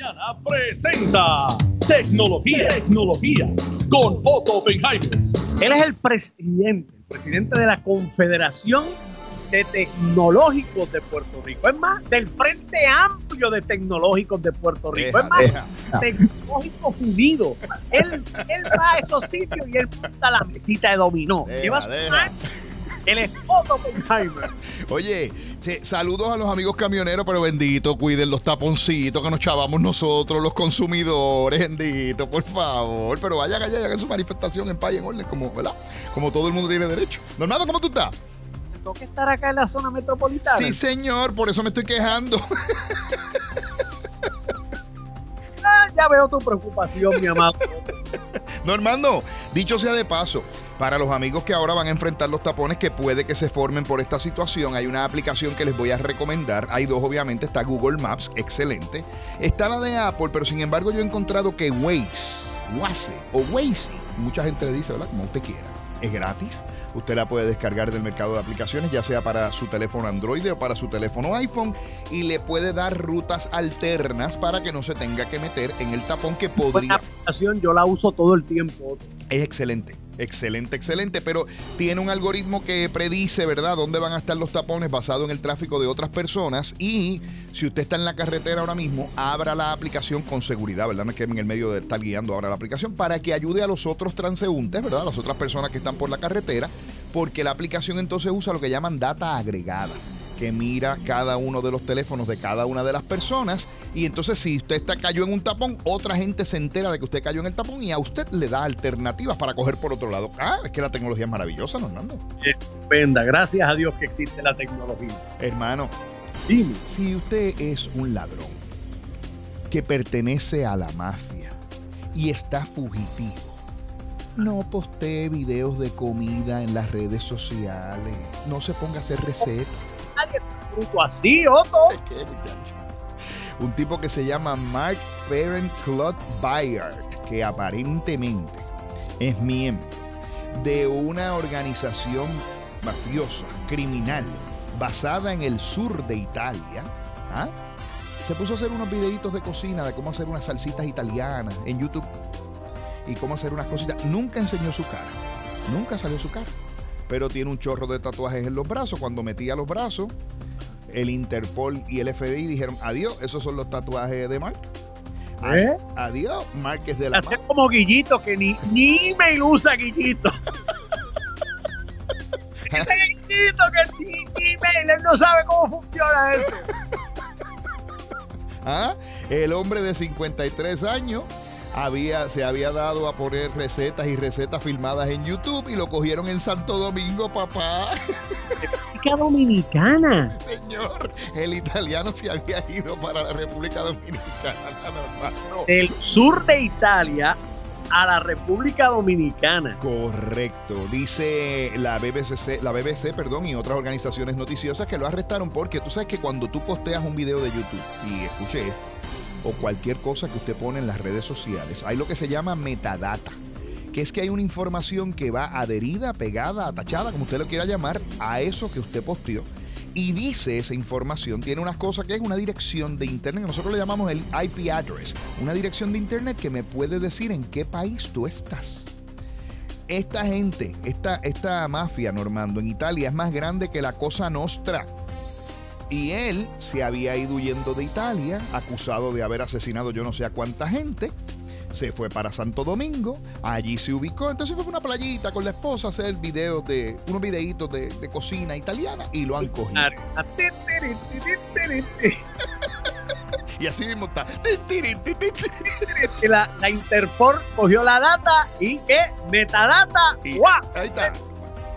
mañana presenta Tecnología, Tecnología con Otto Oppenheimer. Él es el presidente, el presidente de la Confederación de Tecnológicos de Puerto Rico. Es más, del Frente Amplio de Tecnológicos de Puerto Rico. Deja, es más, deja. Tecnológicos Unidos. Él, él va a esos sitios y él monta la mesita de dominó. Deja, Lleva su deja. años. Él es Otto Oppenheimer. Oye, che, saludos a los amigos camioneros, pero bendito, cuiden los taponcitos que nos chavamos nosotros, los consumidores, bendito, por favor. Pero vayan allá hagan su manifestación en paz y en orden, como, ¿verdad? Como todo el mundo tiene derecho. Normando, ¿cómo tú estás? Tengo que estar acá en la zona metropolitana. Sí, señor, por eso me estoy quejando. Ah, ya veo tu preocupación, mi amado. Normando, dicho sea de paso, para los amigos que ahora van a enfrentar los tapones que puede que se formen por esta situación, hay una aplicación que les voy a recomendar. Hay dos, obviamente. Está Google Maps, excelente. Está la de Apple, pero sin embargo yo he encontrado que Waze, Waze o Waze, mucha gente le dice, ¿verdad? Como usted quiera. Es gratis. Usted la puede descargar del mercado de aplicaciones, ya sea para su teléfono Android o para su teléfono iPhone, y le puede dar rutas alternas para que no se tenga que meter en el tapón que podría aplicación, yo la uso todo el tiempo. es excelente, excelente, excelente, pero tiene un algoritmo que predice, ¿verdad?, dónde van a estar los tapones basado en el tráfico de otras personas y si usted está en la carretera ahora mismo, abra la aplicación con seguridad, ¿verdad? No es que en el medio de estar guiando ahora la aplicación para que ayude a los otros transeúntes, ¿verdad? A las otras personas que están por la carretera, porque la aplicación entonces usa lo que llaman data agregada que mira cada uno de los teléfonos de cada una de las personas y entonces si usted está, cayó en un tapón, otra gente se entera de que usted cayó en el tapón y a usted le da alternativas para coger por otro lado. Ah, es que la tecnología es maravillosa, ¿no, Hernando? Estupenda, gracias a Dios que existe la tecnología. Hermano, Dime. si usted es un ladrón que pertenece a la mafia y está fugitivo, no postee videos de comida en las redes sociales, no se ponga a hacer recetas. Truco así, Otto. Un tipo que se llama Mark Ferenc Claude Bayard, que aparentemente es miembro de una organización mafiosa, criminal, basada en el sur de Italia. ¿ah? Se puso a hacer unos videitos de cocina, de cómo hacer unas salsitas italianas en YouTube y cómo hacer unas cositas. Nunca enseñó su cara, nunca salió su cara pero tiene un chorro de tatuajes en los brazos. Cuando metía los brazos, el Interpol y el FBI dijeron, adiós, esos son los tatuajes de Mark. ¿Eh? Adiós, es de la Hacer como Guillito, que ni, ni email usa Guillito. Ese Guillito que ni ni email, él no sabe cómo funciona eso. ¿Ah? El hombre de 53 años había, se había dado a poner recetas y recetas filmadas en YouTube y lo cogieron en Santo Domingo, papá. República Dominicana. Señor, el italiano se había ido para la República Dominicana. Del sur de Italia a la República Dominicana. Correcto, dice la BBC, la BBC, perdón, y otras organizaciones noticiosas que lo arrestaron porque tú sabes que cuando tú posteas un video de YouTube y escuché esto, o cualquier cosa que usted pone en las redes sociales, hay lo que se llama metadata, que es que hay una información que va adherida, pegada, atachada, como usted lo quiera llamar, a eso que usted posteó. Y dice esa información, tiene unas cosas que es una dirección de internet, nosotros le llamamos el IP address, una dirección de internet que me puede decir en qué país tú estás. Esta gente, esta, esta mafia, Normando, en Italia es más grande que la Cosa Nostra. Y él se había ido huyendo de Italia, acusado de haber asesinado yo no sé a cuánta gente. Se fue para Santo Domingo, allí se ubicó. Entonces fue a una playita con la esposa a hacer videos de, unos videitos de, de cocina italiana y lo han cogido. Y así mismo está. La, la Interpol cogió la data y que metadata. Y ¡guau! ahí está.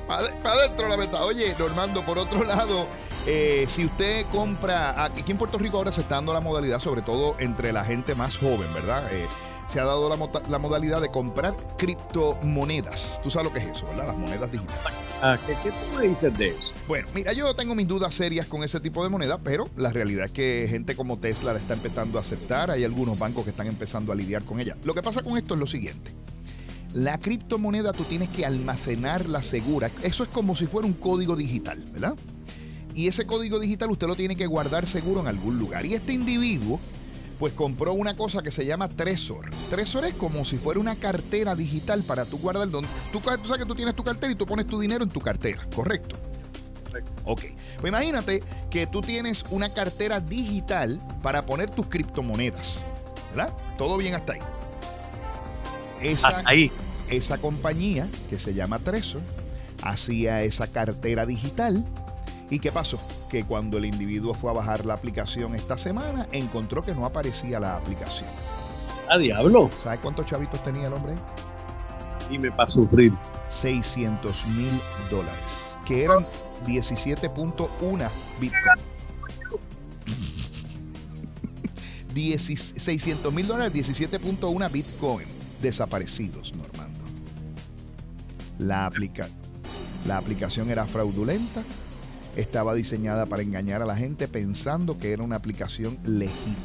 Para adentro la meta. Oye, Normando, por otro lado, eh, si usted compra, aquí en Puerto Rico ahora se está dando la modalidad, sobre todo entre la gente más joven, ¿verdad? Eh, se ha dado la, modalidad de comprar criptomonedas. Tú sabes lo que es eso, ¿verdad? Las monedas digitales. Ah, ¿Qué, ¿Qué tú me dices de eso? Bueno, mira, yo tengo mis dudas serias con ese tipo de moneda, pero la realidad es que gente como Tesla la está empezando a aceptar. Hay algunos bancos que están empezando a lidiar con ella. Lo que pasa con esto es lo siguiente. La criptomoneda tú tienes que almacenarla segura. Eso es como si fuera un código digital, ¿verdad? Y ese código digital usted lo tiene que guardar seguro en algún lugar. Y este individuo, pues compró una cosa que se llama Trezor. Trezor es como si fuera una cartera digital para tú guardar donde tú, tú sabes que tú tienes tu cartera y tú pones tu dinero en tu cartera, ¿correcto? Correcto. Ok. Pues imagínate que tú tienes una cartera digital para poner tus criptomonedas. ¿Verdad? Todo bien hasta ahí. Esa, Hasta ahí. esa compañía que se llama Trezor hacía esa cartera digital. ¿Y qué pasó? Que cuando el individuo fue a bajar la aplicación esta semana, encontró que no aparecía la aplicación. A diablo. ¿Sabes cuántos chavitos tenía el hombre? Dime para sufrir. 600 mil dólares, que eran 17.1 Bitcoin. 10 600 mil dólares, 17.1 Bitcoin desaparecidos, Normando. La, aplica la aplicación era fraudulenta, estaba diseñada para engañar a la gente pensando que era una aplicación legítima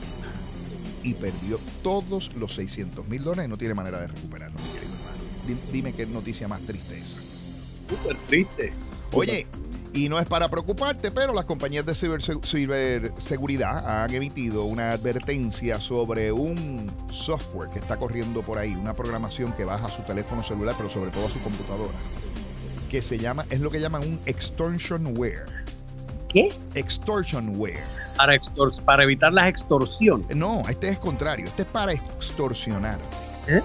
y perdió todos los 600 mil dólares y no tiene manera de recuperarlo, mi querido hermano. Di- Dime qué noticia más triste esa. Súper triste. Oye, y no es para preocuparte, pero las compañías de ciberse- ciberseguridad han emitido una advertencia sobre un software que está corriendo por ahí, una programación que baja a su teléfono celular, pero sobre todo a su computadora, que se llama, es lo que llaman un extortionware. ¿Qué? Extortionware. Para, extors- para evitar las extorsiones. No, este es contrario, este es para extorsionar. ¿Eh?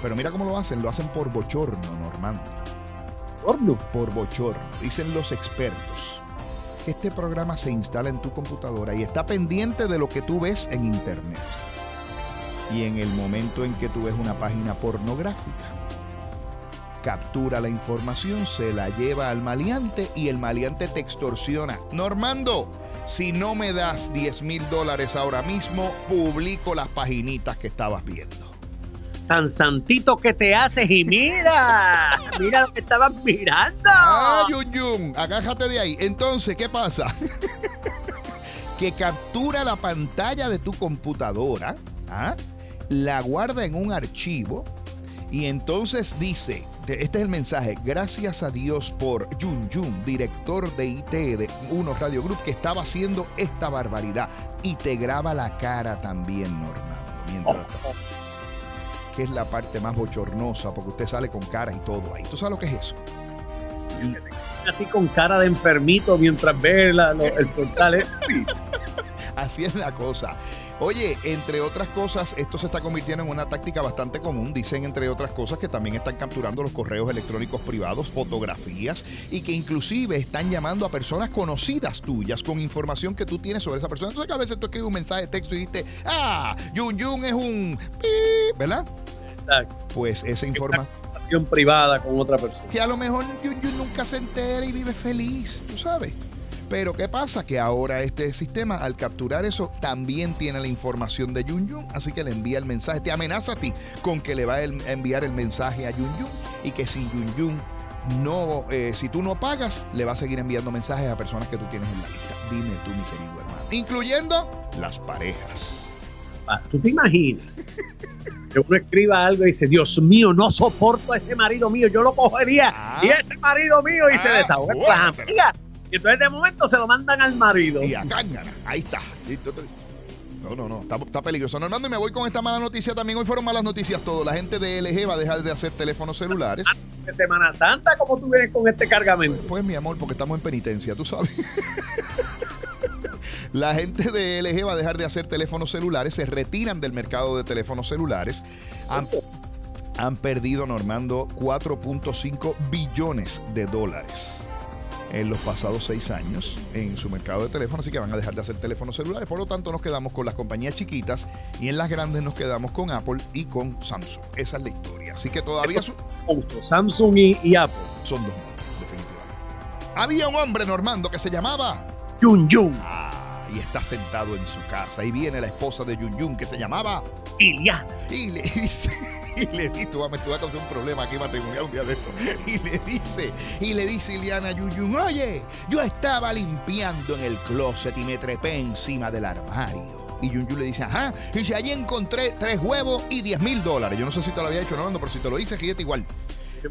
Pero mira cómo lo hacen, lo hacen por bochorno, Normando. porno. por bochorno. Dicen los expertos que este programa se instala en tu computadora y está pendiente de lo que tú ves en internet. Y en el momento en que tú ves una página pornográfica, captura la información, se la lleva al maleante y el maleante te extorsiona. Normando, si no me das 10 mil dólares ahora mismo, publico las paginitas que estabas viendo. Tan santito que te haces y mira. mira lo que estabas mirando. Ah, Yun Yun, agájate de ahí. Entonces, ¿qué pasa? que captura la pantalla de tu computadora, ¿ah? la guarda en un archivo y entonces dice, este es el mensaje, gracias a Dios por Yun Yun, director de IT de Uno Radio Group, que estaba haciendo esta barbaridad y te graba la cara también, Normando. Mientras que es la parte más bochornosa, porque usted sale con cara y todo ahí. ¿Tú sabes lo que es eso? Así con cara de enfermito mientras ve la- lo- el portal. ¿eh? Sí. Así es la cosa. Oye, entre otras cosas, esto se está convirtiendo en una táctica bastante común. Dicen, entre otras cosas, que también están capturando los correos electrónicos privados, fotografías y que inclusive están llamando a personas conocidas tuyas con información que tú tienes sobre esa persona. Entonces, que a veces tú escribes un mensaje de texto y dices, ah, Yun Yun es un... pi", ¿Verdad? Exacto. Pues esa información... Privada con otra persona. que a lo mejor Yun Yun nunca se entera y vive feliz, tú sabes. Pero ¿qué pasa? Que ahora este sistema, al capturar eso, también tiene la información de Yun Yun, así que le envía el mensaje, te amenaza a ti con que le va a enviar el mensaje a Yun Yun y que si Yun Yun no, eh, si tú no pagas, le va a seguir enviando mensajes a personas que tú tienes en la lista. Dime tú, mi querido hermano. Incluyendo las parejas. Ah, ¿Tú te imaginas? Que uno escriba algo y dice, Dios mío, no soporto a ese marido mío, yo lo cogería. Ah. y ese marido mío, y se Ah, desahoga bueno. Y entonces de momento se lo mandan al marido. Y a cángara. Ahí está. No, no, no. Está, está peligroso. Normando, y me voy con esta mala noticia también. Hoy fueron malas noticias todo. La gente de LG va a dejar de hacer teléfonos celulares. De Semana Santa, ¿cómo tú vienes con este cargamento? Pues, mi amor, porque estamos en penitencia, tú sabes. La gente de LG va a dejar de hacer teléfonos celulares, se retiran del mercado de teléfonos celulares. Han, han perdido, Normando, 4.5 billones de dólares en los pasados seis años en su mercado de teléfonos, así que van a dejar de hacer teléfonos celulares. Por lo tanto, nos quedamos con las compañías chiquitas y en las grandes nos quedamos con Apple y con Samsung. Esa es la historia. Así que todavía son, Samsung y, y Apple. son dos definitivamente. Había un hombre, Normando, que se llamaba Yun Yun, Ah, y está sentado en su casa. Y viene la esposa de Yun Yun que se llamaba. Iliana. Y le dice. Y le dice, tú vas a tú vas a causar un problema aquí matrimonial un día de esto. Y le dice, y le dice Iliana a Yun Yun, oye, yo estaba limpiando en el closet y me trepé encima del armario. Y Yun Yun le dice, ajá, y si allí encontré tres huevos y 10 mil dólares. Yo no sé si te lo había hecho, no, pero si te lo hice, fíjate igual.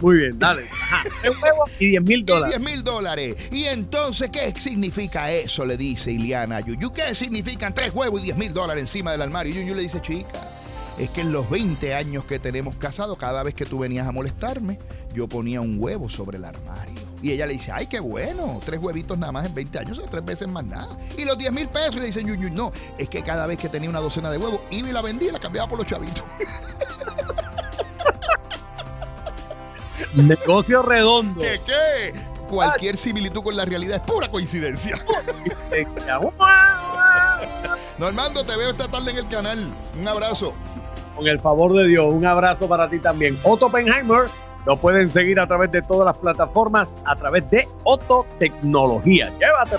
Muy bien, dale. Ajá. Tres huevos y 10 mil Y dólares. 10 mil dólares. Y entonces, ¿qué significa eso? Le dice Iliana a Yuyu. ¿Qué significan tres huevos y 10 mil dólares encima del armario? Yuyu le dice, chica, es que en los 20 años que tenemos casados, cada vez que tú venías a molestarme, yo ponía un huevo sobre el armario. Y ella le dice, ay, qué bueno, tres huevitos nada más en 20 años, son tres veces más nada. Y los 10 mil pesos, y le dicen, Yuyu, no, es que cada vez que tenía una docena de huevos, iba y la vendía y la cambiaba por los chavitos. Negocio redondo. ¿Qué qué? Cualquier similitud con la realidad es pura coincidencia. Normando, te veo esta tarde en el canal. Un abrazo. Con el favor de Dios, un abrazo para ti también. Otto Oppenheimer lo pueden seguir a través de todas las plataformas, a través de Otto Tecnología. Llévate.